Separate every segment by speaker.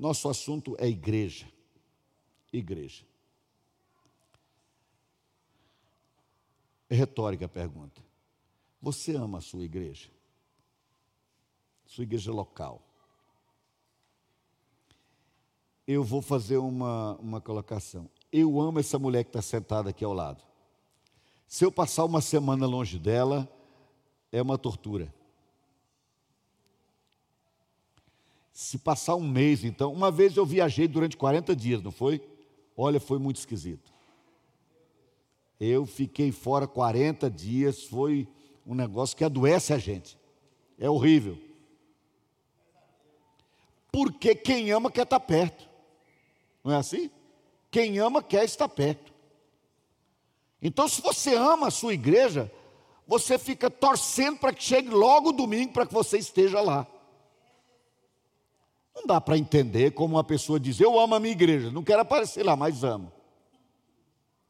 Speaker 1: Nosso assunto é igreja. Igreja. É retórica a pergunta. Você ama a sua igreja? Sua igreja local. Eu vou fazer uma, uma colocação. Eu amo essa mulher que está sentada aqui ao lado. Se eu passar uma semana longe dela, é uma tortura. Se passar um mês, então, uma vez eu viajei durante 40 dias, não foi? Olha, foi muito esquisito. Eu fiquei fora 40 dias, foi um negócio que adoece a gente. É horrível. Porque quem ama quer estar perto. Não é assim? Quem ama quer estar perto. Então, se você ama a sua igreja, você fica torcendo para que chegue logo o domingo para que você esteja lá. Não dá para entender como uma pessoa diz: Eu amo a minha igreja, não quero aparecer lá, mas amo.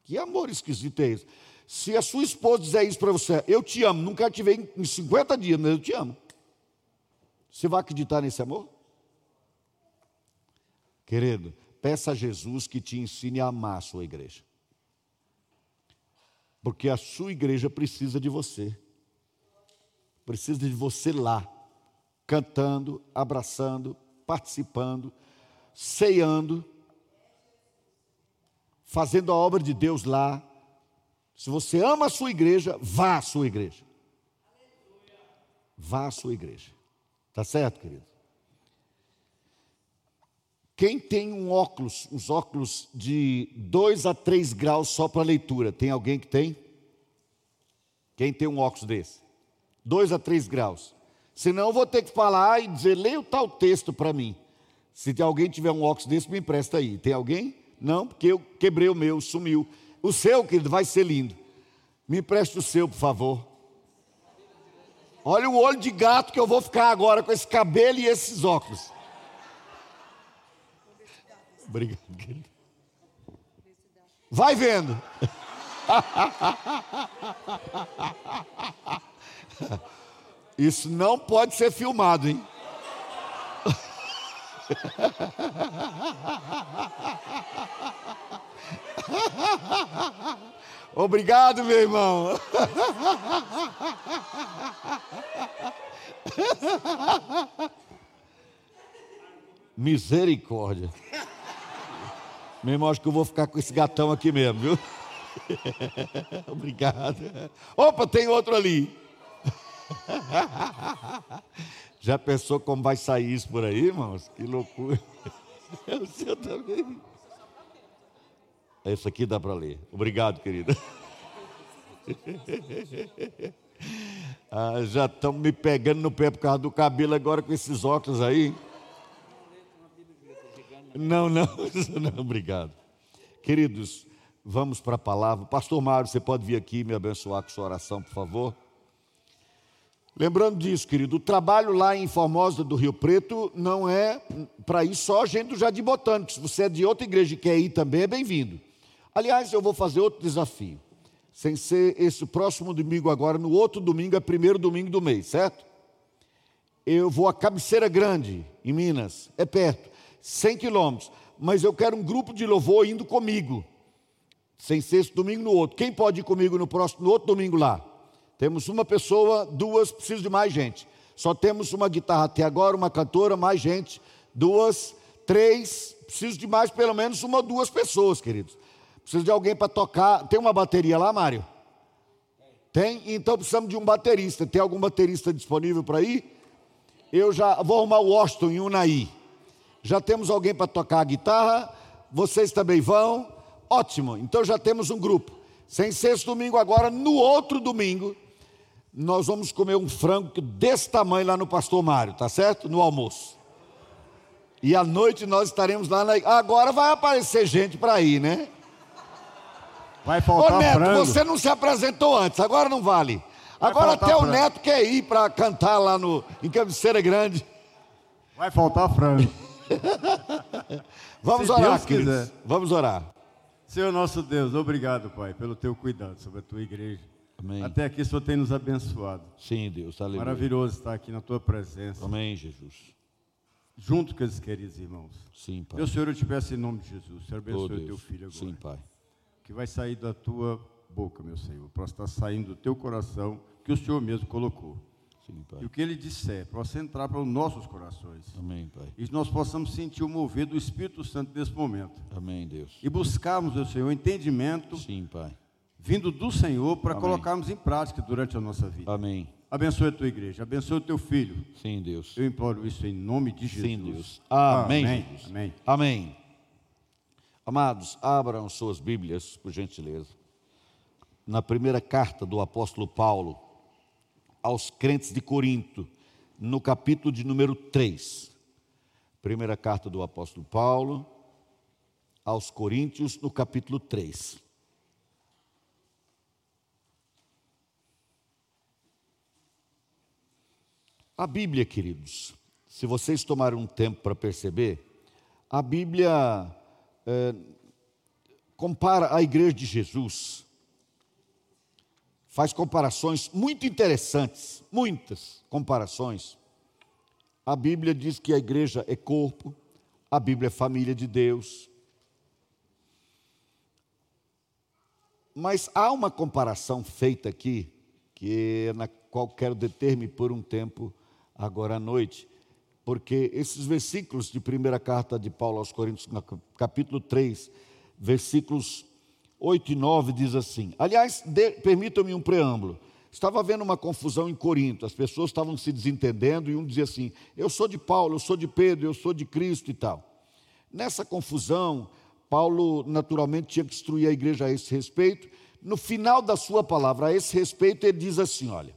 Speaker 1: Que amor esquisito é esse? Se a sua esposa dizer isso para você, eu te amo, nunca te vejo em 50 dias, mas eu te amo. Você vai acreditar nesse amor? Querido, peça a Jesus que te ensine a amar a sua igreja. Porque a sua igreja precisa de você. Precisa de você lá, cantando, abraçando, participando, ceando, fazendo a obra de Deus lá. Se você ama a sua igreja, vá à sua igreja. Vá à sua igreja. Tá certo, querido? Quem tem um óculos, uns óculos de 2 a 3 graus só para leitura? Tem alguém que tem? Quem tem um óculos desse? 2 a 3 graus. Senão eu vou ter que falar e dizer, leia o tal texto para mim. Se alguém tiver um óculos desse, me empresta aí. Tem alguém? Não, porque eu quebrei o meu, sumiu. O seu, querido, vai ser lindo. Me empreste o seu, por favor. Olha o olho de gato que eu vou ficar agora com esse cabelo e esses óculos. Obrigado, querido. Vai vendo. Isso não pode ser filmado, hein? Obrigado, meu irmão. Misericórdia. Meu irmão, acho que eu vou ficar com esse gatão aqui mesmo, viu? Obrigado. Opa, tem outro ali. Já pensou como vai sair isso por aí, irmãos? Que loucura. O seu também. Esse aqui dá para ler. Obrigado, querida. Ah, já estão me pegando no pé por causa do cabelo agora com esses óculos aí. Não, não, não, obrigado. Queridos, vamos para a palavra. Pastor Mário, você pode vir aqui me abençoar com sua oração, por favor? Lembrando disso, querido, o trabalho lá em Formosa do Rio Preto não é para ir só gente do Jardim Botânico. Se você é de outra igreja e quer ir também, é bem-vindo. Aliás, eu vou fazer outro desafio. Sem ser esse próximo domingo agora, no outro domingo, é primeiro domingo do mês, certo? Eu vou a Cabeceira Grande, em Minas, é perto, 100 quilômetros. Mas eu quero um grupo de louvor indo comigo. Sem ser esse domingo no outro. Quem pode ir comigo no próximo, no outro domingo lá? Temos uma pessoa, duas, preciso de mais gente. Só temos uma guitarra até agora, uma cantora, mais gente, duas, três, preciso de mais pelo menos uma ou duas pessoas, queridos. Preciso de alguém para tocar. Tem uma bateria lá, Mário? Tem? Então precisamos de um baterista. Tem algum baterista disponível para ir? Eu já vou arrumar o Washington o Unaí. Já temos alguém para tocar a guitarra. Vocês também vão. Ótimo. Então já temos um grupo. Sem sexto domingo agora, no outro domingo, nós vamos comer um frango desse tamanho lá no Pastor Mário, tá certo? No almoço. E à noite nós estaremos lá na. Agora vai aparecer gente para ir, né?
Speaker 2: Vai faltar
Speaker 1: Ô Neto,
Speaker 2: frango.
Speaker 1: você não se apresentou antes, agora não vale.
Speaker 2: Vai
Speaker 1: Agora até o
Speaker 2: frango.
Speaker 1: Neto quer ir para cantar lá no, em Cabeceira Grande.
Speaker 2: Vai faltar frango.
Speaker 1: Vamos
Speaker 2: Se
Speaker 1: orar,
Speaker 2: Deus
Speaker 1: queridos.
Speaker 2: quiser.
Speaker 1: Vamos orar.
Speaker 2: Senhor nosso Deus, obrigado, Pai, pelo teu cuidado sobre a tua igreja.
Speaker 1: Amém.
Speaker 2: Até aqui o Senhor tem nos abençoado.
Speaker 1: Sim, Deus, aleluia.
Speaker 2: Maravilhoso estar aqui na tua presença.
Speaker 1: Amém, Jesus.
Speaker 2: junto com esses queridos irmãos.
Speaker 1: Sim, Pai.
Speaker 2: Meu Senhor, eu te peço em nome de Jesus, Senhor,
Speaker 1: Oh,
Speaker 2: abençoe o
Speaker 1: Deus.
Speaker 2: teu filho agora.
Speaker 1: Sim, Pai.
Speaker 2: Que vai sair da tua boca, meu Senhor, para estar saindo do teu coração, que o Senhor mesmo colocou.
Speaker 1: Sim, Pai.
Speaker 2: E o que ele disser, possa entrar para os nossos corações.
Speaker 1: Amém, Pai.
Speaker 2: E nós possamos sentir o mover do Espírito Santo nesse momento.
Speaker 1: Amém, Deus.
Speaker 2: E buscarmos, meu Senhor, entendimento
Speaker 1: Sim, Pai.
Speaker 2: Vindo do Senhor para
Speaker 1: Amém.
Speaker 2: colocarmos em prática durante a nossa vida.
Speaker 1: Amém.
Speaker 2: Abençoe a tua igreja, abençoe o teu filho.
Speaker 1: Sim, Deus.
Speaker 2: Eu imploro isso em nome de Jesus.
Speaker 1: Sim, Deus. Amém.
Speaker 2: Amém.
Speaker 1: Jesus.
Speaker 2: Amém.
Speaker 1: Amém. Amados, abram suas Bíblias, por gentileza. Na primeira carta do apóstolo Paulo aos crentes de Corinto, no capítulo de número 3. Primeira carta do apóstolo Paulo aos Coríntios, no capítulo 3. A Bíblia, queridos, se vocês tomarem um tempo para perceber, a Bíblia é, compara a igreja de Jesus, faz comparações muito interessantes, muitas comparações. A Bíblia diz que a igreja é corpo, a Bíblia é família de Deus. Mas há uma comparação feita aqui, que é na qual quero deter-me por um tempo agora à noite, porque esses versículos de primeira carta de Paulo aos Coríntios, capítulo 3, versículos 8 e 9, diz assim: Aliás, permitam-me um preâmbulo. Estava havendo uma confusão em Corinto, as pessoas estavam se desentendendo e um dizia assim: Eu sou de Paulo, eu sou de Pedro, eu sou de Cristo e tal. Nessa confusão, Paulo naturalmente tinha que instruir a igreja a esse respeito. No final da sua palavra a esse respeito, ele diz assim: Olha,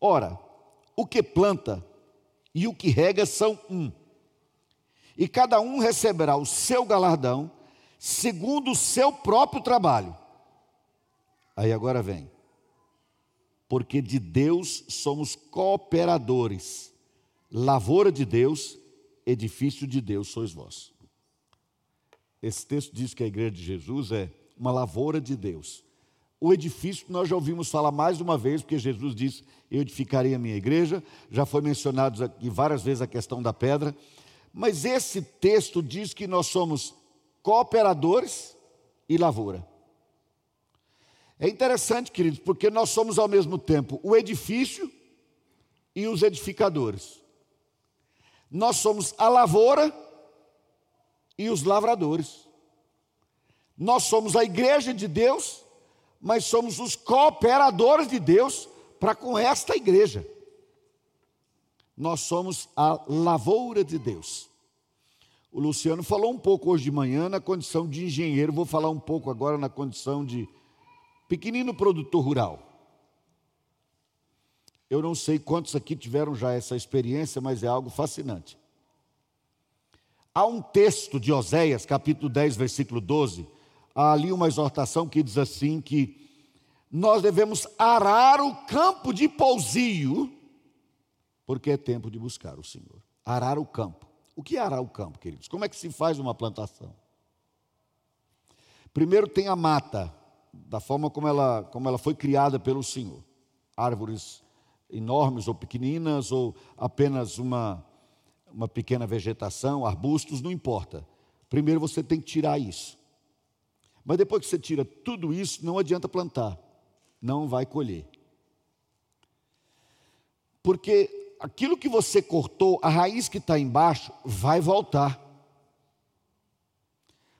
Speaker 1: ora, o que planta e o que rega são um, e cada um receberá o seu galardão segundo o seu próprio trabalho. Aí agora vem. Porque de Deus somos cooperadores, lavoura de Deus, edifício de Deus sois vós. Esse texto diz que a igreja de Jesus é uma lavoura de Deus. O edifício nós já ouvimos falar mais uma vez, porque Jesus disse: Eu edificarei a minha igreja. Já foi mencionado aqui várias vezes a questão da pedra. Mas esse texto diz que nós somos cooperadores e lavoura. É interessante, queridos, porque nós somos ao mesmo tempo o edifício e os edificadores. Nós somos a lavoura e os lavradores. Nós somos a igreja de Deus, mas somos os cooperadores de Deus para com esta igreja. Nós somos a lavoura de Deus. O Luciano falou um pouco hoje de manhã na condição de engenheiro, vou falar um pouco agora na condição de pequenino produtor rural. Eu não sei quantos aqui tiveram já essa experiência, mas é algo fascinante. Há um texto de Oséias, capítulo 10, versículo 12, há ali uma exortação que diz assim que nós devemos arar o campo de pousio, porque é tempo de buscar o Senhor. Arar o campo. O que é arar o campo, queridos? Como é que se faz uma plantação? Primeiro tem a mata, da forma como ela, como ela foi criada pelo Senhor. Árvores enormes ou pequeninas, ou apenas uma, uma pequena vegetação, arbustos, não importa. Primeiro você tem que tirar isso. Mas depois que você tira tudo isso, não adianta plantar, não vai colher. Porque aquilo que você cortou, a raiz que está embaixo, vai voltar.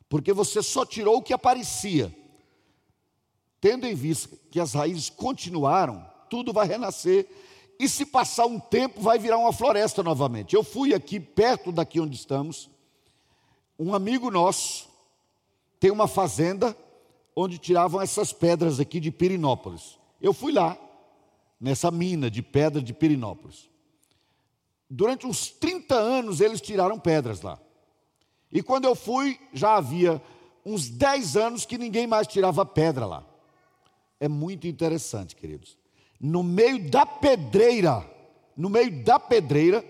Speaker 1: Porque você só tirou o que aparecia. Tendo em vista que as raízes continuaram, tudo vai renascer. E se passar um tempo, vai virar uma floresta novamente. Eu fui aqui, perto daqui onde estamos, um amigo nosso tem uma fazenda onde tiravam essas pedras aqui de Pirinópolis. Eu fui lá, nessa mina de pedra de Pirinópolis. Durante uns 30 anos eles tiraram pedras lá. E quando eu fui, já havia uns 10 anos que ninguém mais tirava pedra lá. É muito interessante, queridos. No meio da pedreira, no meio da pedreira,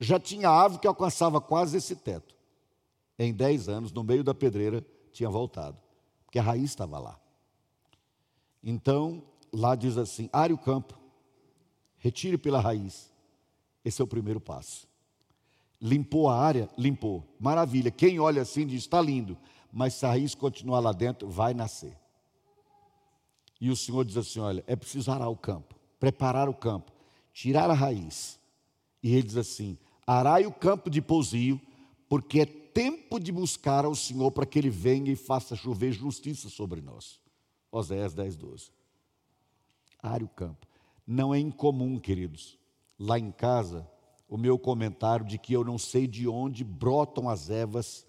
Speaker 1: já tinha árvore que alcançava quase esse teto. Em 10 anos, no meio da pedreira, tinha voltado, porque a raiz estava lá. Então, lá diz assim: are o campo, retire pela raiz. Esse é o primeiro passo. Limpou a área? Limpou. Maravilha. Quem olha assim diz: está lindo. Mas se a raiz continuar lá dentro, vai nascer. E o Senhor diz assim: olha, é preciso arar o campo, preparar o campo, tirar a raiz. E ele diz assim: arai o campo de pousio, porque é tempo de buscar ao Senhor para que ele venha e faça chover justiça sobre nós. Oséias 10, 12. Are o campo. Não é incomum, queridos, lá em casa, o meu comentário de que eu não sei de onde brotam as ervas,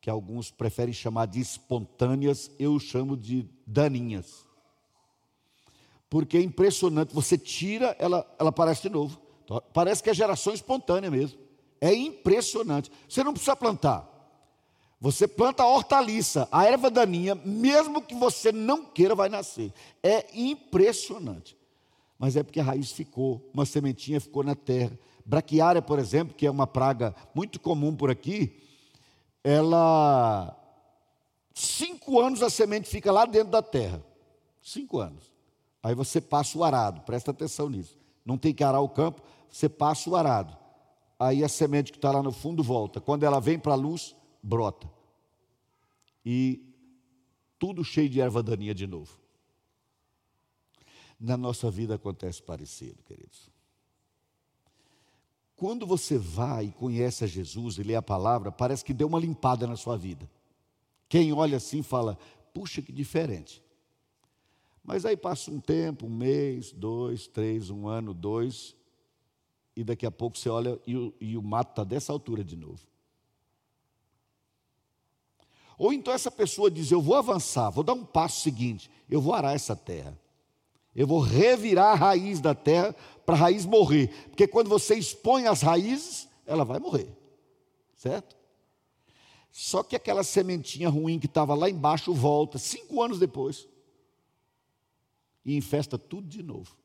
Speaker 1: que alguns preferem chamar de espontâneas, eu chamo de daninhas. Porque é impressionante, você tira, ela, ela aparece de novo. Parece que é geração espontânea mesmo. É impressionante. Você não precisa plantar. Você planta a hortaliça, a erva daninha, mesmo que você não queira, vai nascer. É impressionante. Mas é porque a raiz ficou, uma sementinha ficou na terra. Braquiária, por exemplo, que é uma praga muito comum por aqui, ela. Cinco anos a semente fica lá dentro da terra. Cinco anos. Aí você passa o arado, presta atenção nisso. Não tem que arar o campo, você passa o arado. Aí a semente que está lá no fundo volta. Quando ela vem para a luz, brota. E tudo cheio de erva daninha de novo. Na nossa vida acontece parecido, queridos. Quando você vai e conhece a Jesus e lê a palavra, parece que deu uma limpada na sua vida. Quem olha assim fala: puxa, que diferente. Mas aí passa um tempo, um mês, dois, três, um ano, dois, e daqui a pouco você olha e o, e o mato está dessa altura de novo. Ou então essa pessoa diz: Eu vou avançar, vou dar um passo seguinte, eu vou arar essa terra. Eu vou revirar a raiz da terra para a raiz morrer. Porque quando você expõe as raízes, ela vai morrer. Certo? Só que aquela sementinha ruim que estava lá embaixo volta cinco anos depois e infesta tudo de novo.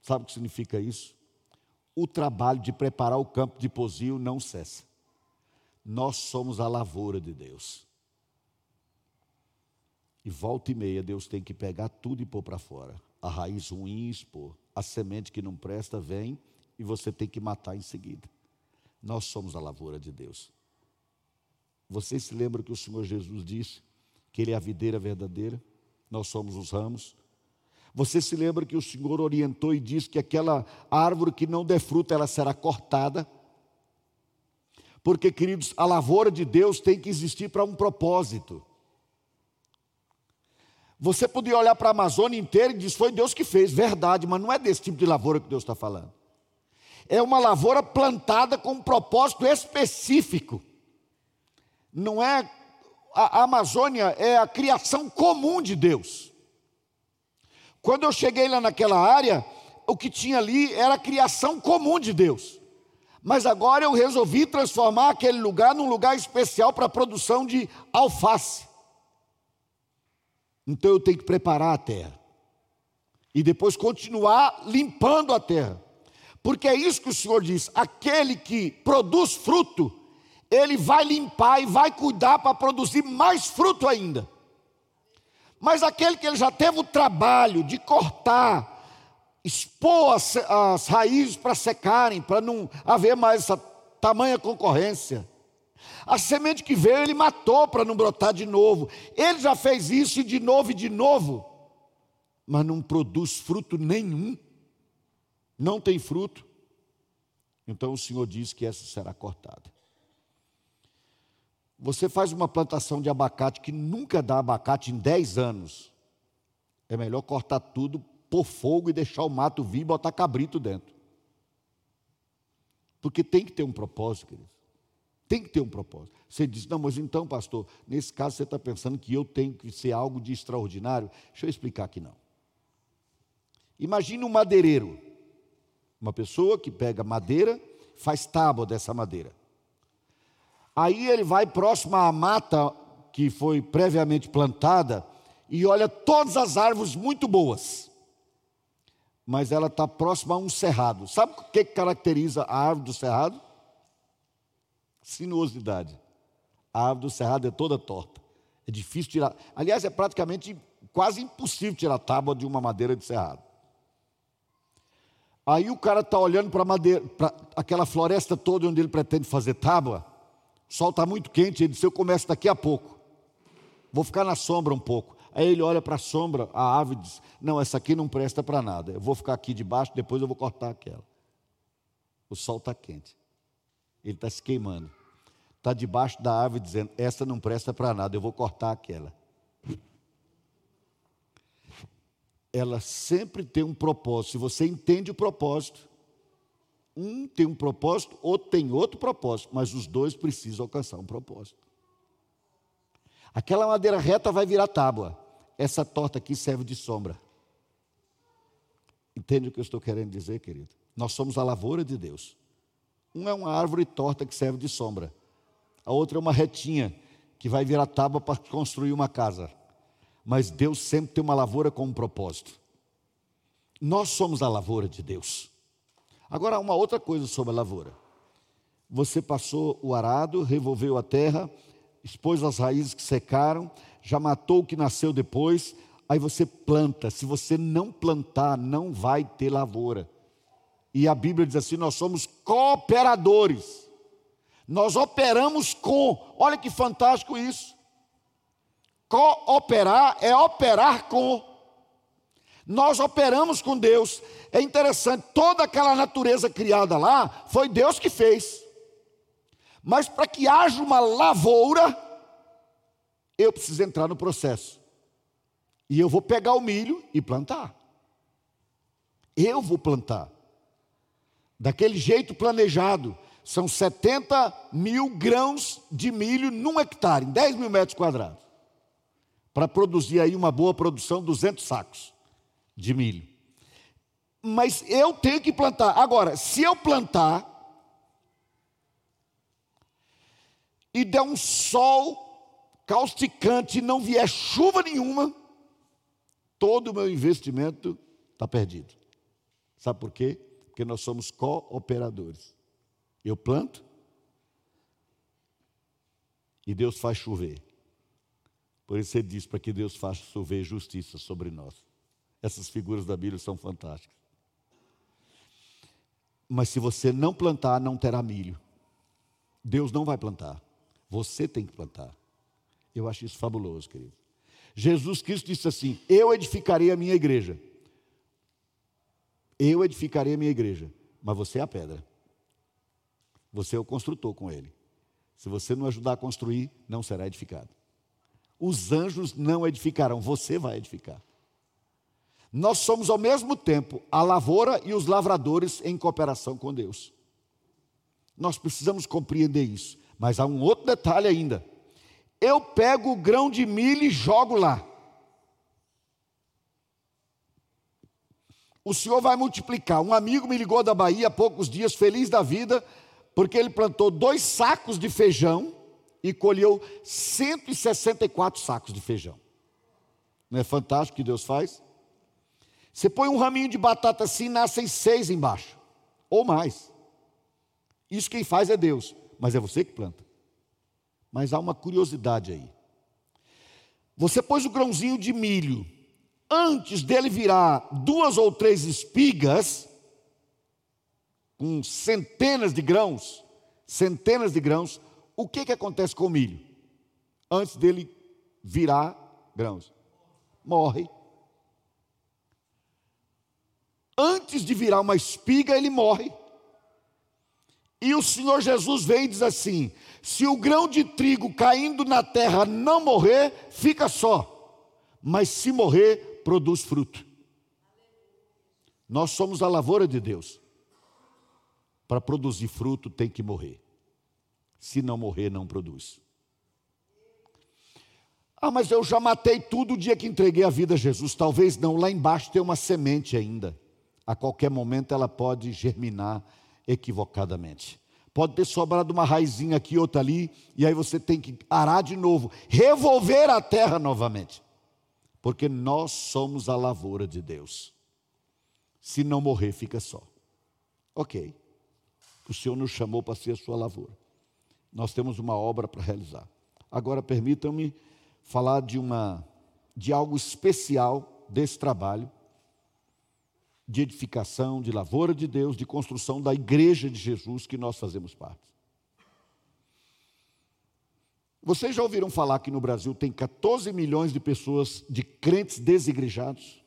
Speaker 1: Sabe o que significa isso? O trabalho de preparar o campo de posio não cessa. Nós somos a lavoura de Deus. E volta e meia, Deus tem que pegar tudo e pôr para fora. A raiz ruim expor. A semente que não presta vem e você tem que matar em seguida. Nós somos a lavoura de Deus. Vocês se lembram que o Senhor Jesus disse que Ele é a videira verdadeira? Nós somos os ramos. Você se lembra que o Senhor orientou e disse que aquela árvore que não der fruto, ela será cortada? Porque, queridos, a lavoura de Deus tem que existir para um propósito. Você podia olhar para a Amazônia inteira e dizer, foi Deus que fez, verdade, mas não é desse tipo de lavoura que Deus está falando. É uma lavoura plantada com um propósito específico. Não é. A Amazônia é a criação comum de Deus. Quando eu cheguei lá naquela área, o que tinha ali era a criação comum de Deus. Mas agora eu resolvi transformar aquele lugar num lugar especial para a produção de alface. Então eu tenho que preparar a terra. E depois continuar limpando a terra. Porque é isso que o Senhor diz: aquele que produz fruto, ele vai limpar e vai cuidar para produzir mais fruto ainda. Mas aquele que ele já teve o trabalho de cortar, expor as, as raízes para secarem, para não haver mais essa tamanha concorrência. A semente que veio, ele matou para não brotar de novo. Ele já fez isso e de novo e de novo, mas não produz fruto nenhum. Não tem fruto. Então o Senhor diz que essa será cortada. Você faz uma plantação de abacate que nunca dá abacate em 10 anos. É melhor cortar tudo, pôr fogo e deixar o mato vir e botar cabrito dentro. Porque tem que ter um propósito, querido. Tem que ter um propósito. Você diz, não, mas então, pastor, nesse caso você está pensando que eu tenho que ser algo de extraordinário. Deixa eu explicar aqui não. Imagine um madeireiro. Uma pessoa que pega madeira, faz tábua dessa madeira. Aí ele vai próximo à mata que foi previamente plantada e olha todas as árvores muito boas. Mas ela está próxima a um cerrado. Sabe o que caracteriza a árvore do cerrado? Sinuosidade. A árvore do cerrado é toda torta. É difícil tirar. Aliás, é praticamente quase impossível tirar tábua de uma madeira de cerrado. Aí o cara está olhando para aquela floresta toda onde ele pretende fazer tábua. O sol está muito quente, ele disse: Eu começo daqui a pouco. Vou ficar na sombra um pouco. Aí ele olha para a sombra, a árvore diz: Não, essa aqui não presta para nada. Eu vou ficar aqui debaixo, depois eu vou cortar aquela. O sol está quente. Ele está se queimando. Está debaixo da árvore dizendo: Essa não presta para nada, eu vou cortar aquela. Ela sempre tem um propósito. Se você entende o propósito, um tem um propósito, outro tem outro propósito, mas os dois precisam alcançar um propósito. Aquela madeira reta vai virar tábua. Essa torta aqui serve de sombra. Entende o que eu estou querendo dizer, querido? Nós somos a lavoura de Deus. Um é uma árvore torta que serve de sombra. A outra é uma retinha que vai virar tábua para construir uma casa. Mas Deus sempre tem uma lavoura com um propósito. Nós somos a lavoura de Deus. Agora, uma outra coisa sobre a lavoura. Você passou o arado, revolveu a terra, expôs as raízes que secaram, já matou o que nasceu depois, aí você planta. Se você não plantar, não vai ter lavoura. E a Bíblia diz assim: nós somos cooperadores. Nós operamos com. Olha que fantástico isso. Cooperar é operar com. Nós operamos com Deus. É interessante, toda aquela natureza criada lá foi Deus que fez. Mas para que haja uma lavoura, eu preciso entrar no processo. E eu vou pegar o milho e plantar. Eu vou plantar daquele jeito planejado. São 70 mil grãos de milho num hectare, em 10 mil metros quadrados. Para produzir aí uma boa produção, 200 sacos de milho. Mas eu tenho que plantar. Agora, se eu plantar e der um sol causticante e não vier chuva nenhuma, todo o meu investimento está perdido. Sabe por quê? porque nós somos cooperadores. Eu planto e Deus faz chover. Por isso ele diz para que Deus faça chover justiça sobre nós. Essas figuras da Bíblia são fantásticas. Mas se você não plantar, não terá milho. Deus não vai plantar. Você tem que plantar. Eu acho isso fabuloso, querido. Jesus Cristo disse assim: Eu edificarei a minha igreja eu edificarei a minha igreja, mas você é a pedra. Você é o construtor com ele. Se você não ajudar a construir, não será edificado. Os anjos não edificarão, você vai edificar. Nós somos ao mesmo tempo a lavoura e os lavradores em cooperação com Deus. Nós precisamos compreender isso. Mas há um outro detalhe ainda. Eu pego o grão de milho e jogo lá. o Senhor vai multiplicar. Um amigo me ligou da Bahia há poucos dias, feliz da vida, porque ele plantou dois sacos de feijão e colheu 164 sacos de feijão. Não é fantástico o que Deus faz? Você põe um raminho de batata assim, nascem seis embaixo, ou mais. Isso quem faz é Deus, mas é você que planta. Mas há uma curiosidade aí. Você pôs o grãozinho de milho antes dele virar duas ou três espigas, com centenas de grãos, centenas de grãos, o que, que acontece com o milho? Antes dele virar grãos, morre. Antes de virar uma espiga, ele morre. E o Senhor Jesus vem e diz assim: se o grão de trigo caindo na terra não morrer, fica só. Mas se morrer, produz fruto. Nós somos a lavoura de Deus. Para produzir fruto tem que morrer. Se não morrer, não produz. Ah, mas eu já matei tudo o dia que entreguei a vida a Jesus. Talvez não, lá embaixo tem uma semente ainda. A qualquer momento ela pode germinar equivocadamente. Pode ter sobrado uma raizinha aqui, outra ali, e aí você tem que arar de novo, revolver a terra novamente porque nós somos a lavoura de Deus. Se não morrer, fica só. Ok. O Senhor nos chamou para ser a sua lavoura. Nós temos uma obra para realizar. Agora permitam-me falar de uma de algo especial desse trabalho de edificação, de lavoura de Deus, de construção da igreja de Jesus que nós fazemos parte. Vocês já ouviram falar que no Brasil tem 14 milhões de pessoas, de crentes desigrejados?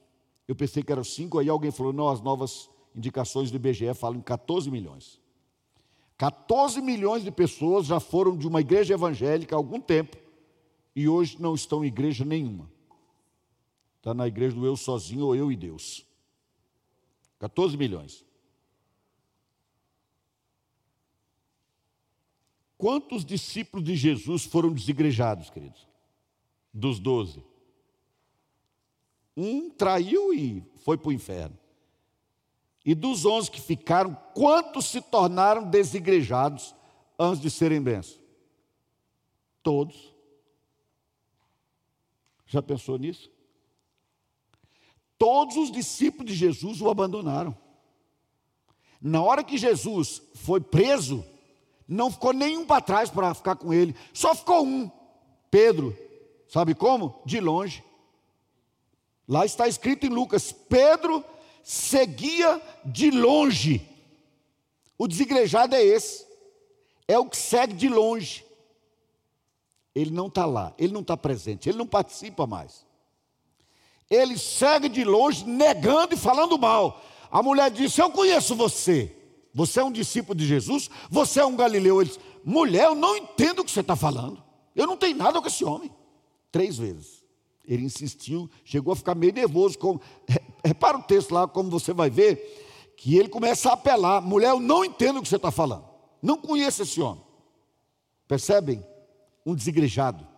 Speaker 1: Eu pensei que eram 5, aí alguém falou, não, as novas indicações do IBGE falam em 14 milhões. 14 milhões de pessoas já foram de uma igreja evangélica há algum tempo e hoje não estão em igreja nenhuma. Está na igreja do eu sozinho ou eu e Deus. 14 milhões. Quantos discípulos de Jesus foram desigrejados, queridos? Dos doze. Um traiu e foi para o inferno. E dos onze que ficaram, quantos se tornaram desigrejados antes de serem bênçãos? Todos. Já pensou nisso? Todos os discípulos de Jesus o abandonaram. Na hora que Jesus foi preso, não ficou nenhum para trás para ficar com ele, só ficou um, Pedro. Sabe como? De longe. Lá está escrito em Lucas: Pedro seguia de longe. O desigrejado é esse, é o que segue de longe. Ele não está lá, ele não está presente, ele não participa mais ele segue de longe, negando e falando mal. A mulher disse: Eu conheço você. Você é um discípulo de Jesus? Você é um galileu? Ele disse: Mulher, eu não entendo o que você está falando. Eu não tenho nada com esse homem. Três vezes. Ele insistiu, chegou a ficar meio nervoso. Com... Repara o texto lá, como você vai ver, que ele começa a apelar: Mulher, eu não entendo o que você está falando. Não conheço esse homem. Percebem? Um desigrejado.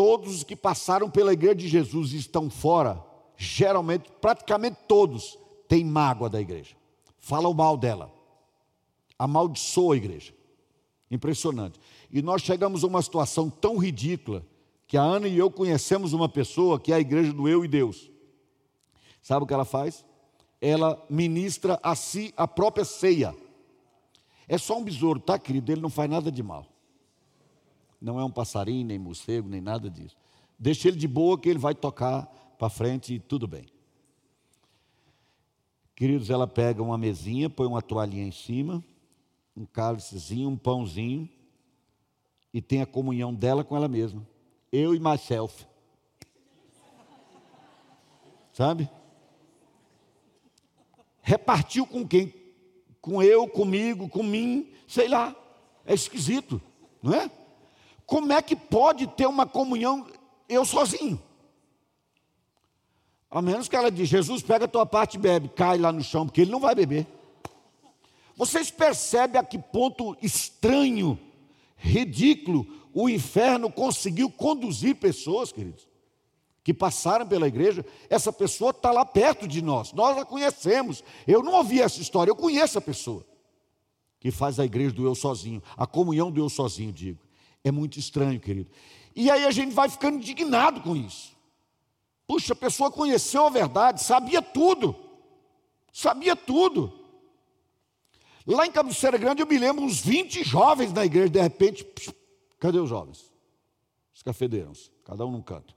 Speaker 1: Todos os que passaram pela igreja de Jesus e estão fora, geralmente, praticamente todos, têm mágoa da igreja. Falam mal dela. Amaldiçoa a igreja. Impressionante. E nós chegamos a uma situação tão ridícula que a Ana e eu conhecemos uma pessoa que é a igreja do eu e Deus. Sabe o que ela faz? Ela ministra a si a própria ceia. É só um besouro, tá, querido? Ele não faz nada de mal não é um passarinho, nem morcego, nem nada disso. Deixa ele de boa que ele vai tocar para frente e tudo bem. Queridos, ela pega uma mesinha, põe uma toalhinha em cima, um cálicezinho, um pãozinho, e tem a comunhão dela com ela mesma. Eu e myself. Sabe? Repartiu com quem? Com eu, comigo, com mim, sei lá. É esquisito, não é? Como é que pode ter uma comunhão eu sozinho? A menos que ela diz, Jesus, pega a tua parte e bebe, cai lá no chão, porque ele não vai beber. Vocês percebem a que ponto estranho, ridículo, o inferno conseguiu conduzir pessoas, queridos, que passaram pela igreja. Essa pessoa está lá perto de nós, nós a conhecemos. Eu não ouvi essa história, eu conheço a pessoa que faz a igreja do eu sozinho, a comunhão do eu sozinho, digo. É muito estranho, querido. E aí a gente vai ficando indignado com isso. Puxa, a pessoa conheceu a verdade, sabia tudo. Sabia tudo. Lá em Cabeceira Grande eu me lembro uns 20 jovens na igreja, de repente, cadê os jovens? Escafedeiram-se, cada um num canto.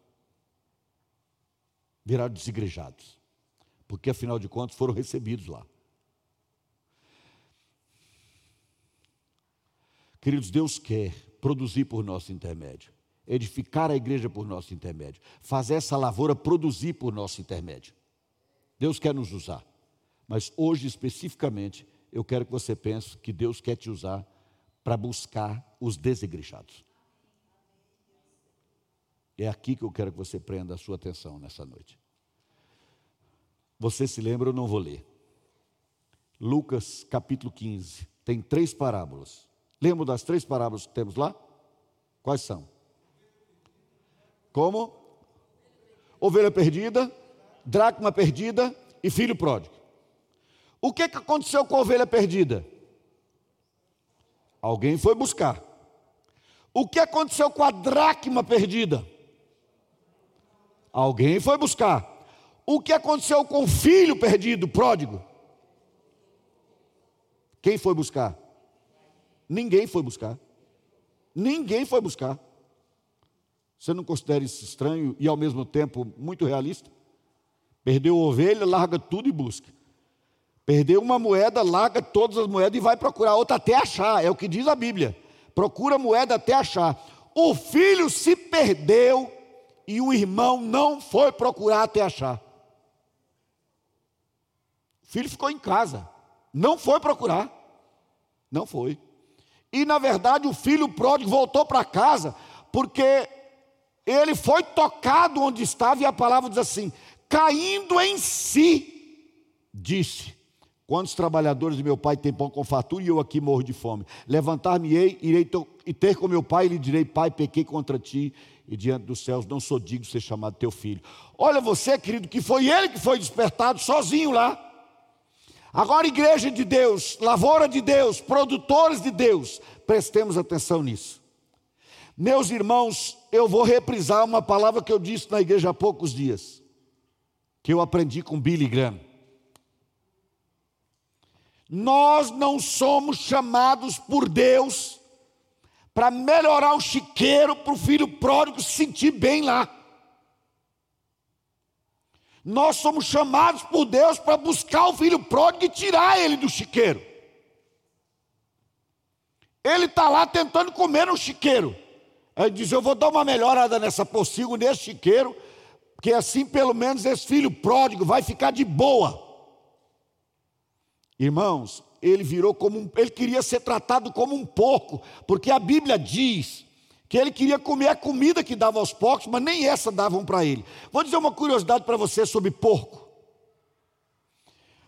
Speaker 1: Viraram desigrejados. Porque afinal de contas foram recebidos lá. Queridos, Deus quer produzir por nosso intermédio, edificar a igreja por nosso intermédio, fazer essa lavoura produzir por nosso intermédio. Deus quer nos usar, mas hoje especificamente eu quero que você pense que Deus quer te usar para buscar os desigrejados. É aqui que eu quero que você prenda a sua atenção nessa noite. Você se lembra, eu não vou ler. Lucas capítulo 15, tem três parábolas. Lembram das três parábolas que temos lá? Quais são? Como? Ovelha perdida, dracma perdida e filho pródigo. O que, que aconteceu com a ovelha perdida? Alguém foi buscar. O que aconteceu com a dracma perdida? Alguém foi buscar. O que aconteceu com o filho perdido, pródigo? Quem foi buscar? Ninguém foi buscar. Ninguém foi buscar. Você não considera isso estranho e ao mesmo tempo muito realista? Perdeu ovelha, larga tudo e busca. Perdeu uma moeda, larga todas as moedas e vai procurar outra até achar. É o que diz a Bíblia. Procura moeda até achar. O filho se perdeu e o irmão não foi procurar até achar. O filho ficou em casa, não foi procurar. Não foi. E na verdade o filho pródigo voltou para casa porque ele foi tocado onde estava e a palavra diz assim: caindo em si, disse: Quantos trabalhadores de meu pai têm pão com fartura e eu aqui morro de fome? Levantar-me-ei, irei e ter com meu pai e lhe direi: Pai, pequei contra ti e diante dos céus não sou digno de ser chamado teu filho. Olha você, querido, que foi ele que foi despertado sozinho lá. Agora, igreja de Deus, lavoura de Deus, produtores de Deus, prestemos atenção nisso. Meus irmãos, eu vou reprisar uma palavra que eu disse na igreja há poucos dias, que eu aprendi com Billy Graham. Nós não somos chamados por Deus para melhorar o chiqueiro para o filho pródigo se sentir bem lá. Nós somos chamados por Deus para buscar o filho pródigo e tirar ele do chiqueiro. Ele está lá tentando comer no chiqueiro. Ele diz: Eu vou dar uma melhorada nessa pocilga, nesse chiqueiro, que assim pelo menos esse filho pródigo vai ficar de boa. Irmãos, ele virou como um, ele queria ser tratado como um porco, porque a Bíblia diz que ele queria comer a comida que dava aos porcos, mas nem essa davam para ele. Vou dizer uma curiosidade para você sobre porco.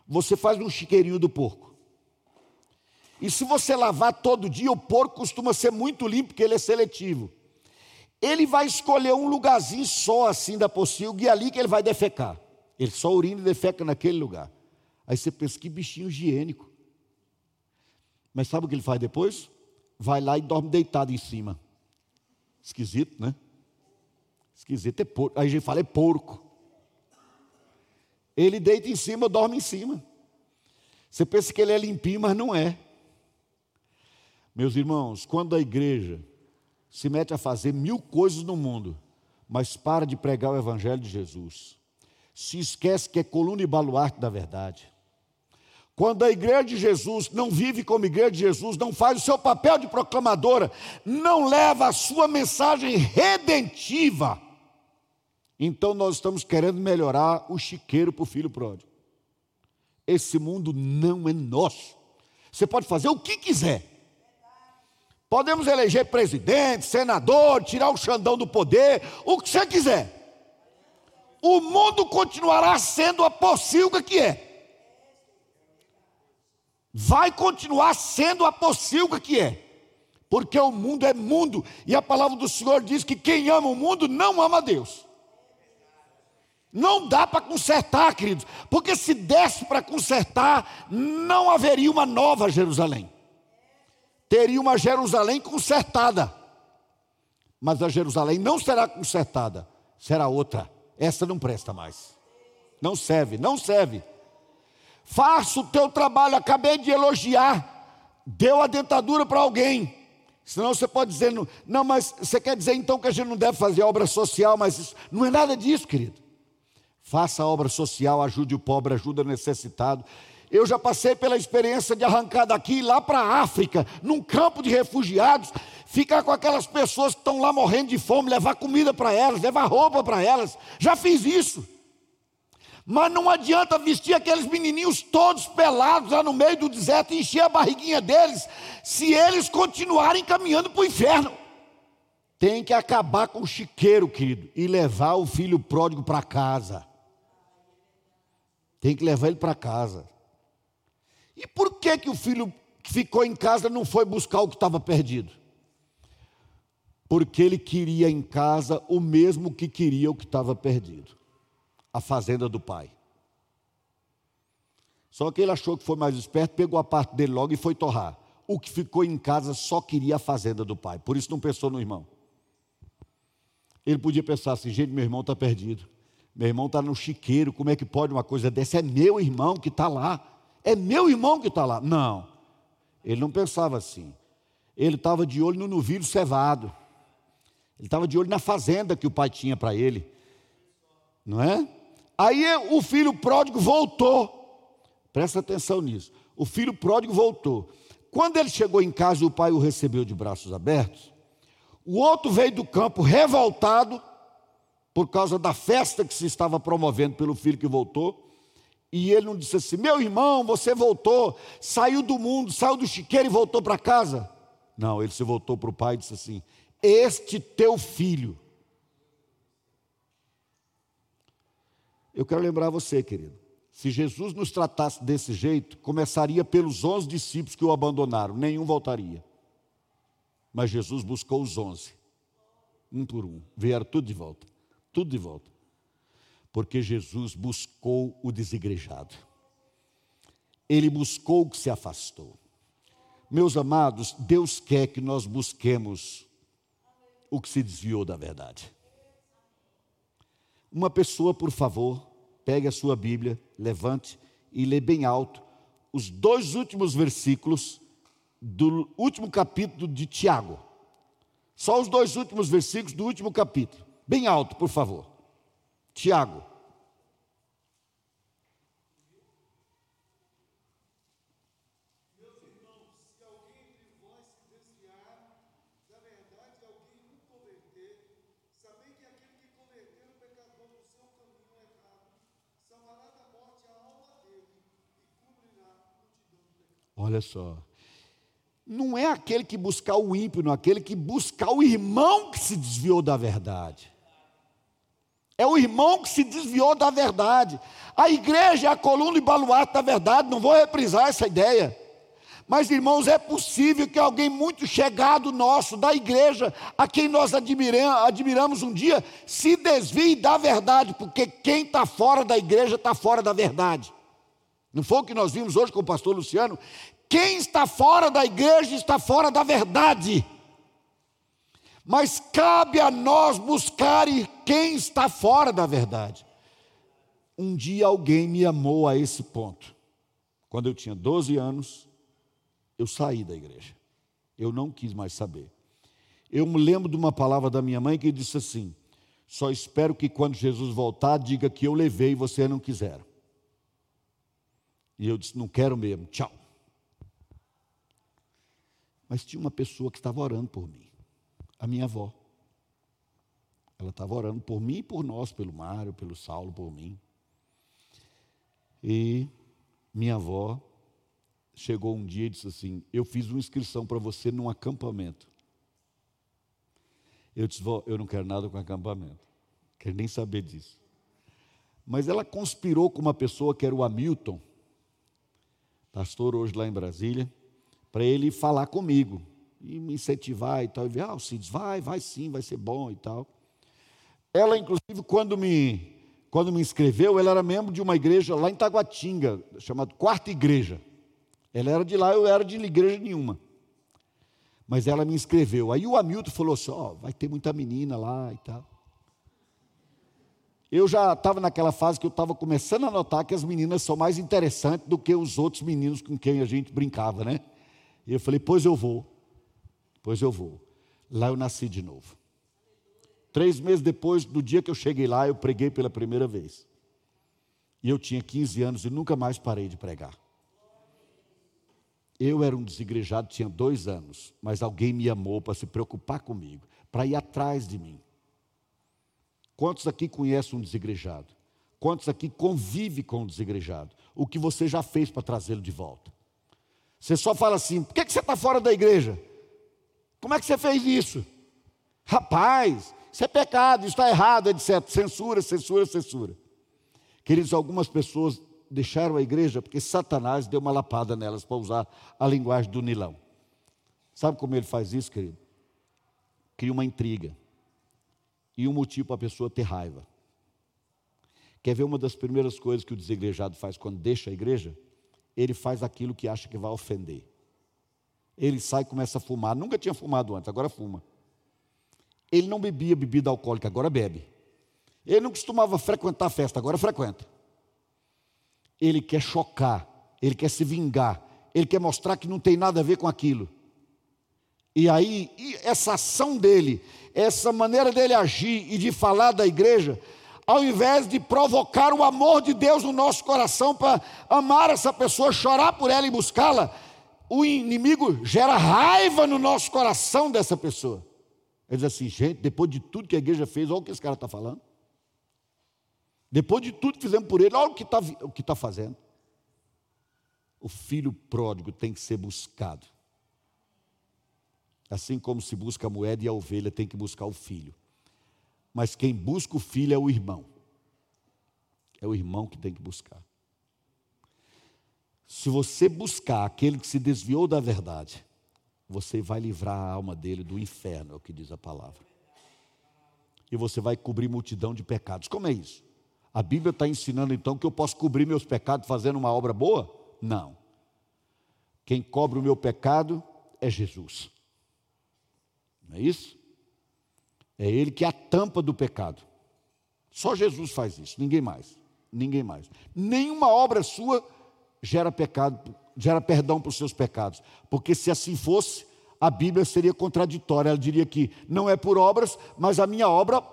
Speaker 1: Você faz um chiqueirinho do porco. E se você lavar todo dia, o porco costuma ser muito limpo, porque ele é seletivo. Ele vai escolher um lugarzinho só assim da pocilga e é ali que ele vai defecar. Ele só urina e defeca naquele lugar. Aí você pensa, que bichinho higiênico. Mas sabe o que ele faz depois? Vai lá e dorme deitado em cima. Esquisito, né? Esquisito é porco. Aí a gente fala, é porco. Ele deita em cima, dorme em cima. Você pensa que ele é limpinho, mas não é. Meus irmãos, quando a igreja se mete a fazer mil coisas no mundo, mas para de pregar o Evangelho de Jesus, se esquece que é coluna e baluarte da verdade, quando a igreja de Jesus não vive como igreja de Jesus, não faz o seu papel de proclamadora, não leva a sua mensagem redentiva, então nós estamos querendo melhorar o chiqueiro para o filho pródigo. Esse mundo não é nosso. Você pode fazer o que quiser. Podemos eleger presidente, senador, tirar o Xandão do poder, o que você quiser. O mundo continuará sendo a pocilga que é vai continuar sendo a pocilga que é. Porque o mundo é mundo, e a palavra do Senhor diz que quem ama o mundo não ama Deus. Não dá para consertar, queridos, porque se desse para consertar, não haveria uma nova Jerusalém. Teria uma Jerusalém consertada. Mas a Jerusalém não será consertada, será outra. Essa não presta mais. Não serve, não serve. Faça o teu trabalho, acabei de elogiar. Deu a dentadura para alguém. Senão você pode dizer, não, mas você quer dizer então que a gente não deve fazer obra social, mas isso, não é nada disso, querido. Faça a obra social, ajude o pobre, ajude o necessitado. Eu já passei pela experiência de arrancar daqui lá para a África, num campo de refugiados, ficar com aquelas pessoas que estão lá morrendo de fome, levar comida para elas, levar roupa para elas. Já fiz isso. Mas não adianta vestir aqueles menininhos todos pelados lá no meio do deserto e encher a barriguinha deles, se eles continuarem caminhando para o inferno. Tem que acabar com o chiqueiro, querido, e levar o filho pródigo para casa. Tem que levar ele para casa. E por que, que o filho que ficou em casa não foi buscar o que estava perdido? Porque ele queria em casa o mesmo que queria o que estava perdido a fazenda do pai. Só que ele achou que foi mais esperto, pegou a parte dele logo e foi torrar. O que ficou em casa só queria a fazenda do pai, por isso não pensou no irmão. Ele podia pensar assim: gente, meu irmão está perdido. Meu irmão está no chiqueiro, como é que pode uma coisa dessa? É meu irmão que está lá. É meu irmão que está lá. Não, ele não pensava assim. Ele estava de olho no novilho cevado. Ele estava de olho na fazenda que o pai tinha para ele. Não é? Aí o filho pródigo voltou. Presta atenção nisso. O filho pródigo voltou. Quando ele chegou em casa o pai o recebeu de braços abertos, o outro veio do campo revoltado por causa da festa que se estava promovendo pelo filho que voltou. E ele não disse assim: Meu irmão, você voltou, saiu do mundo, saiu do chiqueiro e voltou para casa. Não, ele se voltou para o pai e disse assim: Este teu filho. Eu quero lembrar você, querido. Se Jesus nos tratasse desse jeito, começaria pelos onze discípulos que o abandonaram, nenhum voltaria. Mas Jesus buscou os onze, um por um, vieram tudo de volta, tudo de volta. Porque Jesus buscou o desigrejado, ele buscou o que se afastou. Meus amados, Deus quer que nós busquemos o que se desviou da verdade. Uma pessoa, por favor, pegue a sua Bíblia, levante e lê bem alto os dois últimos versículos do último capítulo de Tiago. Só os dois últimos versículos do último capítulo. Bem alto, por favor. Tiago. Olha só. Não é aquele que buscar o ímpio, não, é aquele que buscar o irmão que se desviou da verdade. É o irmão que se desviou da verdade. A igreja é a coluna e baluarte da verdade, não vou reprisar essa ideia. Mas, irmãos, é possível que alguém muito chegado nosso, da igreja, a quem nós admiramos, um dia, se desvie da verdade, porque quem está fora da igreja está fora da verdade. Não foi o que nós vimos hoje com o pastor Luciano? Quem está fora da igreja está fora da verdade. Mas cabe a nós buscar quem está fora da verdade. Um dia alguém me amou a esse ponto. Quando eu tinha 12 anos, eu saí da igreja. Eu não quis mais saber. Eu me lembro de uma palavra da minha mãe que disse assim: Só espero que quando Jesus voltar, diga que eu levei e você não quiser. E eu disse: Não quero mesmo, tchau. Mas tinha uma pessoa que estava orando por mim, a minha avó. Ela estava orando por mim e por nós, pelo Mário, pelo Saulo, por mim. E minha avó chegou um dia e disse assim: Eu fiz uma inscrição para você num acampamento. Eu disse: Vó, eu não quero nada com acampamento, quero nem saber disso. Mas ela conspirou com uma pessoa que era o Hamilton pastor hoje lá em Brasília, para ele falar comigo e me incentivar e tal. E ver, ah, o Cides, vai, vai sim, vai ser bom e tal. Ela, inclusive, quando me, quando me inscreveu, ela era membro de uma igreja lá em Taguatinga, chamada Quarta Igreja. Ela era de lá, eu era de igreja nenhuma. Mas ela me inscreveu. Aí o Hamilton falou assim: oh, vai ter muita menina lá e tal. Eu já estava naquela fase que eu estava começando a notar que as meninas são mais interessantes do que os outros meninos com quem a gente brincava, né? E eu falei, pois eu vou, pois eu vou. Lá eu nasci de novo. Três meses depois do dia que eu cheguei lá, eu preguei pela primeira vez. E eu tinha 15 anos e nunca mais parei de pregar. Eu era um desigrejado, tinha dois anos, mas alguém me amou para se preocupar comigo, para ir atrás de mim. Quantos aqui conhecem um desigrejado? Quantos aqui convive com um desigrejado? O que você já fez para trazê-lo de volta? Você só fala assim: por que, que você está fora da igreja? Como é que você fez isso? Rapaz, isso é pecado, isso está errado, etc. Censura, censura, censura. Queridos, algumas pessoas deixaram a igreja porque Satanás deu uma lapada nelas, para usar a linguagem do Nilão. Sabe como ele faz isso, querido? Cria uma intriga e um motivo para a pessoa ter raiva. Quer ver uma das primeiras coisas que o desigrejado faz quando deixa a igreja? Ele faz aquilo que acha que vai ofender. Ele sai e começa a fumar. Nunca tinha fumado antes, agora fuma. Ele não bebia bebida alcoólica, agora bebe. Ele não costumava frequentar festa, agora frequenta. Ele quer chocar, ele quer se vingar, ele quer mostrar que não tem nada a ver com aquilo. E aí, essa ação dele, essa maneira dele agir e de falar da igreja, ao invés de provocar o amor de Deus no nosso coração para amar essa pessoa, chorar por ela e buscá-la, o inimigo gera raiva no nosso coração dessa pessoa. Ele diz assim, gente, depois de tudo que a igreja fez, olha o que esse cara está falando. Depois de tudo que fizemos por ele, olha o que está tá fazendo. O filho pródigo tem que ser buscado. Assim como se busca a moeda e a ovelha tem que buscar o filho. Mas quem busca o filho é o irmão. É o irmão que tem que buscar. Se você buscar aquele que se desviou da verdade, você vai livrar a alma dele do inferno, é o que diz a palavra. E você vai cobrir multidão de pecados. Como é isso? A Bíblia está ensinando então que eu posso cobrir meus pecados fazendo uma obra boa? Não. Quem cobre o meu pecado é Jesus. Não é isso? É Ele que é a tampa do pecado. Só Jesus faz isso, ninguém mais. Ninguém mais. Nenhuma obra sua gera pecado, gera perdão para os seus pecados. Porque se assim fosse, a Bíblia seria contraditória. Ela diria que não é por obras, mas a minha obra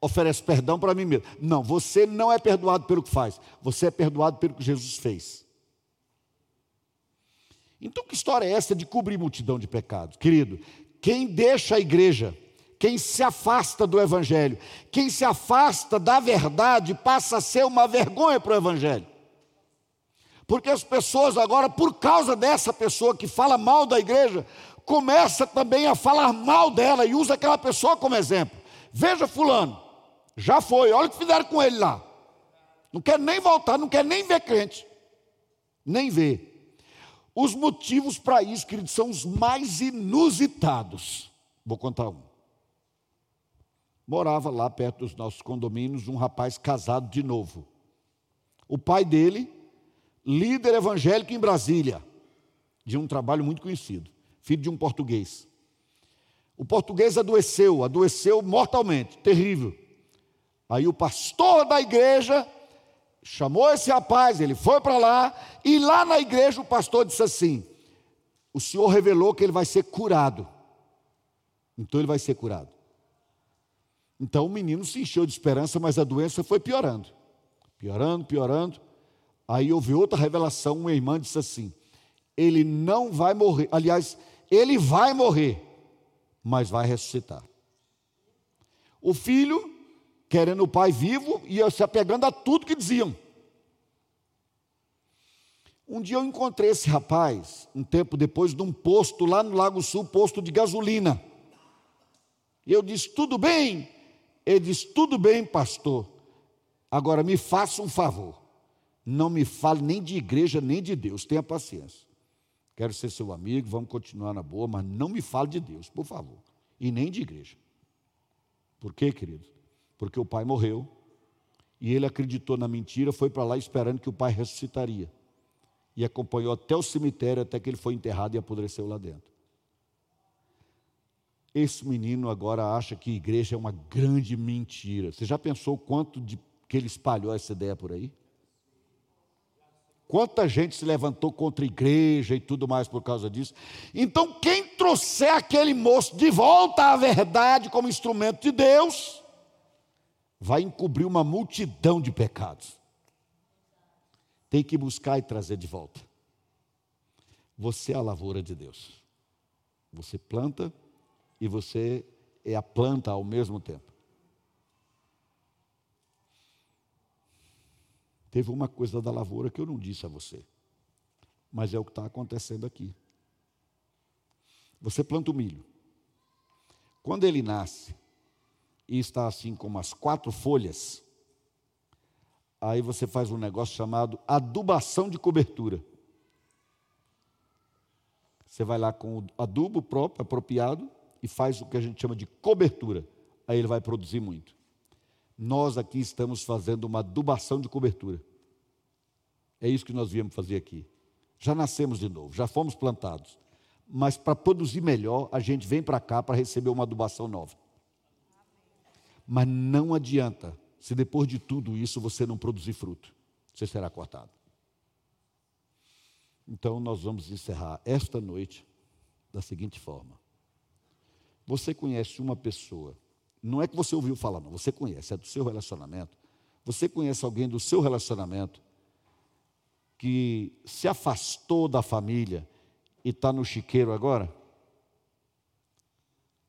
Speaker 1: oferece perdão para mim mesmo. Não, você não é perdoado pelo que faz, você é perdoado pelo que Jesus fez. Então, que história é essa de cobrir multidão de pecados? Querido, quem deixa a igreja, quem se afasta do Evangelho, quem se afasta da verdade, passa a ser uma vergonha para o Evangelho. Porque as pessoas agora, por causa dessa pessoa que fala mal da igreja, começa também a falar mal dela e usa aquela pessoa como exemplo. Veja fulano, já foi, olha o que fizeram com ele lá. Não quer nem voltar, não quer nem ver crente. Nem ver. Os motivos para isso, queridos, são os mais inusitados. Vou contar um. Morava lá perto dos nossos condomínios um rapaz casado de novo. O pai dele, líder evangélico em Brasília, de um trabalho muito conhecido, filho de um português. O português adoeceu, adoeceu mortalmente, terrível. Aí o pastor da igreja chamou esse rapaz, ele foi para lá, e lá na igreja o pastor disse assim: O Senhor revelou que ele vai ser curado. Então ele vai ser curado. Então o menino se encheu de esperança, mas a doença foi piorando. Piorando, piorando. Aí houve outra revelação, uma irmã disse assim: Ele não vai morrer. Aliás, ele vai morrer, mas vai ressuscitar. O filho querendo o pai vivo e se apegando a tudo que diziam. Um dia eu encontrei esse rapaz, um tempo depois, num posto lá no Lago Sul, posto de gasolina. E eu disse: Tudo bem? Ele disse: Tudo bem, pastor. Agora me faça um favor. Não me fale nem de igreja, nem de Deus. Tenha paciência. Quero ser seu amigo, vamos continuar na boa, mas não me fale de Deus, por favor. E nem de igreja. Por quê, querido? porque o pai morreu e ele acreditou na mentira, foi para lá esperando que o pai ressuscitaria. E acompanhou até o cemitério, até que ele foi enterrado e apodreceu lá dentro. Esse menino agora acha que igreja é uma grande mentira. Você já pensou quanto de, que ele espalhou essa ideia por aí? Quanta gente se levantou contra a igreja e tudo mais por causa disso. Então, quem trouxer aquele moço de volta à verdade como instrumento de Deus, vai encobrir uma multidão de pecados. Tem que buscar e trazer de volta. Você é a lavoura de Deus. Você planta e você é a planta ao mesmo tempo. Teve uma coisa da lavoura que eu não disse a você, mas é o que está acontecendo aqui. Você planta o milho. Quando ele nasce, e está assim com as quatro folhas, aí você faz um negócio chamado adubação de cobertura. Você vai lá com o adubo próprio, apropriado, e faz o que a gente chama de cobertura. Aí ele vai produzir muito. Nós aqui estamos fazendo uma adubação de cobertura. É isso que nós viemos fazer aqui. Já nascemos de novo, já fomos plantados. Mas para produzir melhor, a gente vem para cá para receber uma adubação nova. Mas não adianta se depois de tudo isso você não produzir fruto. Você será cortado. Então nós vamos encerrar esta noite da seguinte forma. Você conhece uma pessoa Não é que você ouviu falar, não. Você conhece, é do seu relacionamento. Você conhece alguém do seu relacionamento que se afastou da família e está no chiqueiro agora?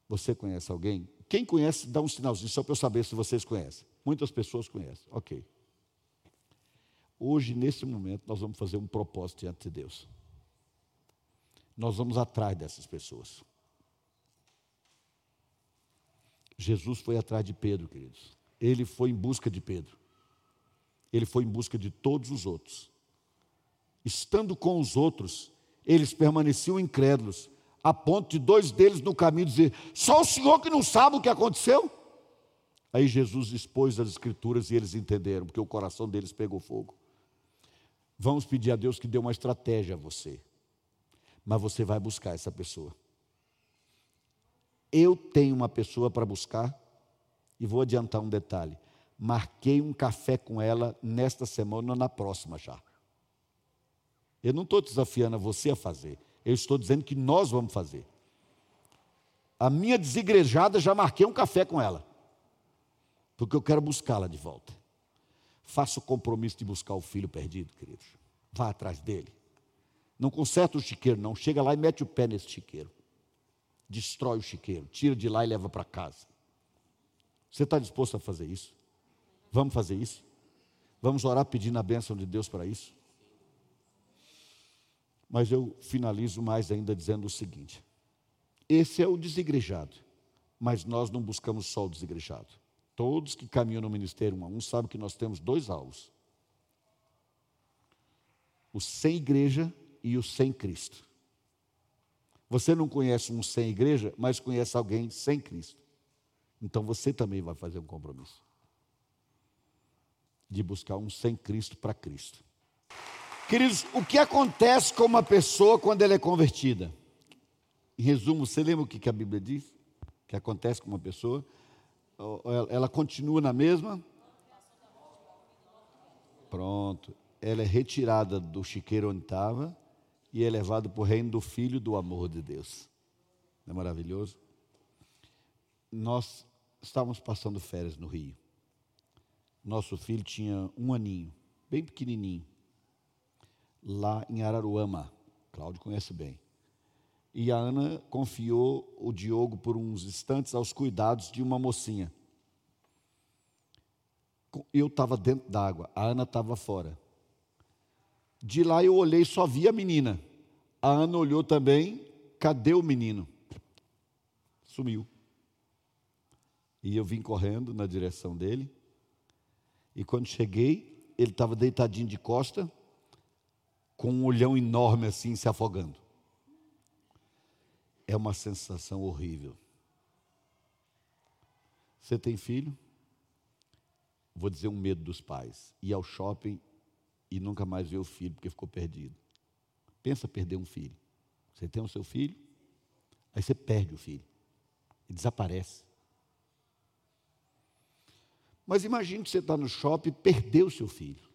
Speaker 1: Você conhece alguém? Quem conhece, dá um sinalzinho só para eu saber se vocês conhecem. Muitas pessoas conhecem. Ok. Hoje, nesse momento, nós vamos fazer um propósito diante de Deus. Nós vamos atrás dessas pessoas. Jesus foi atrás de Pedro, queridos. Ele foi em busca de Pedro. Ele foi em busca de todos os outros. Estando com os outros, eles permaneciam incrédulos, a ponto de dois deles no caminho dizer: Só o senhor que não sabe o que aconteceu? Aí Jesus expôs as Escrituras e eles entenderam, porque o coração deles pegou fogo. Vamos pedir a Deus que dê uma estratégia a você, mas você vai buscar essa pessoa. Eu tenho uma pessoa para buscar, e vou adiantar um detalhe: marquei um café com ela nesta semana ou na próxima já. Eu não estou desafiando você a fazer, eu estou dizendo que nós vamos fazer. A minha desigrejada já marquei um café com ela, porque eu quero buscá-la de volta. Faça o compromisso de buscar o filho perdido, queridos. Vá atrás dele. Não conserta o chiqueiro, não. Chega lá e mete o pé nesse chiqueiro. Destrói o chiqueiro, tira de lá e leva para casa. Você está disposto a fazer isso? Vamos fazer isso? Vamos orar pedindo a bênção de Deus para isso? Mas eu finalizo mais ainda dizendo o seguinte: esse é o desigrejado, mas nós não buscamos só o desigrejado. Todos que caminham no ministério um a um sabem que nós temos dois alvos: o sem igreja e o sem Cristo. Você não conhece um sem igreja, mas conhece alguém sem Cristo. Então você também vai fazer um compromisso de buscar um sem Cristo para Cristo. Queridos, o que acontece com uma pessoa quando ela é convertida? Em resumo, você lembra o que a Bíblia diz? Que acontece com uma pessoa? Ela continua na mesma? Pronto. Ela é retirada do chiqueiro onde estava e é levada para o reino do Filho do amor de Deus. Não é maravilhoso? Nós estávamos passando férias no Rio. Nosso filho tinha um aninho, bem pequenininho lá em Araruama. Cláudio conhece bem. E a Ana confiou o Diogo por uns instantes aos cuidados de uma mocinha. Eu estava dentro d'água, a Ana estava fora. De lá eu olhei, só vi a menina. A Ana olhou também, cadê o menino? Sumiu. E eu vim correndo na direção dele. E quando cheguei, ele estava deitadinho de costa, com um olhão enorme assim se afogando. É uma sensação horrível. Você tem filho? Vou dizer um medo dos pais. Ir ao shopping e nunca mais ver o filho porque ficou perdido. Pensa perder um filho. Você tem o seu filho, aí você perde o filho. E desaparece. Mas imagine que você está no shopping e perdeu o seu filho.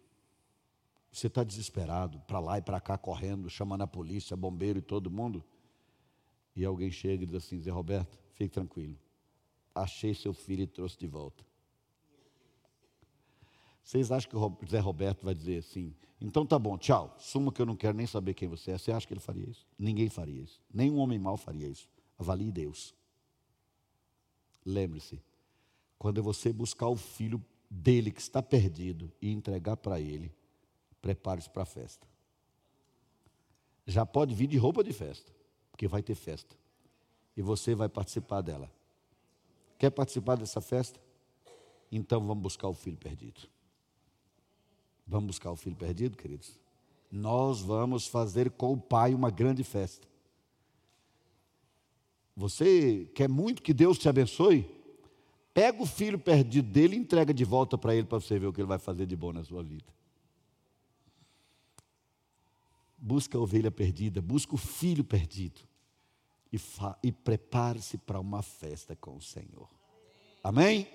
Speaker 1: Você está desesperado, para lá e para cá correndo, chamando a polícia, bombeiro e todo mundo. E alguém chega e diz assim: Zé Roberto, fique tranquilo. Achei seu filho e trouxe de volta. Vocês acham que o Zé Roberto vai dizer assim: então tá bom, tchau, suma que eu não quero nem saber quem você é. Você acha que ele faria isso? Ninguém faria isso. Nenhum homem mau faria isso. Avalie Deus. Lembre-se, quando você buscar o filho dele que está perdido e entregar para ele, prepare-se para a festa. Já pode vir de roupa de festa, porque vai ter festa. E você vai participar dela. Quer participar dessa festa? Então vamos buscar o filho perdido. Vamos buscar o filho perdido, queridos? Nós vamos fazer com o pai uma grande festa. Você quer muito que Deus te abençoe? Pega o filho perdido dele e entrega de volta para ele para você ver o que ele vai fazer de bom na sua vida busca a ovelha perdida, busca o filho perdido e, e prepare-se para uma festa com o Senhor. Amém?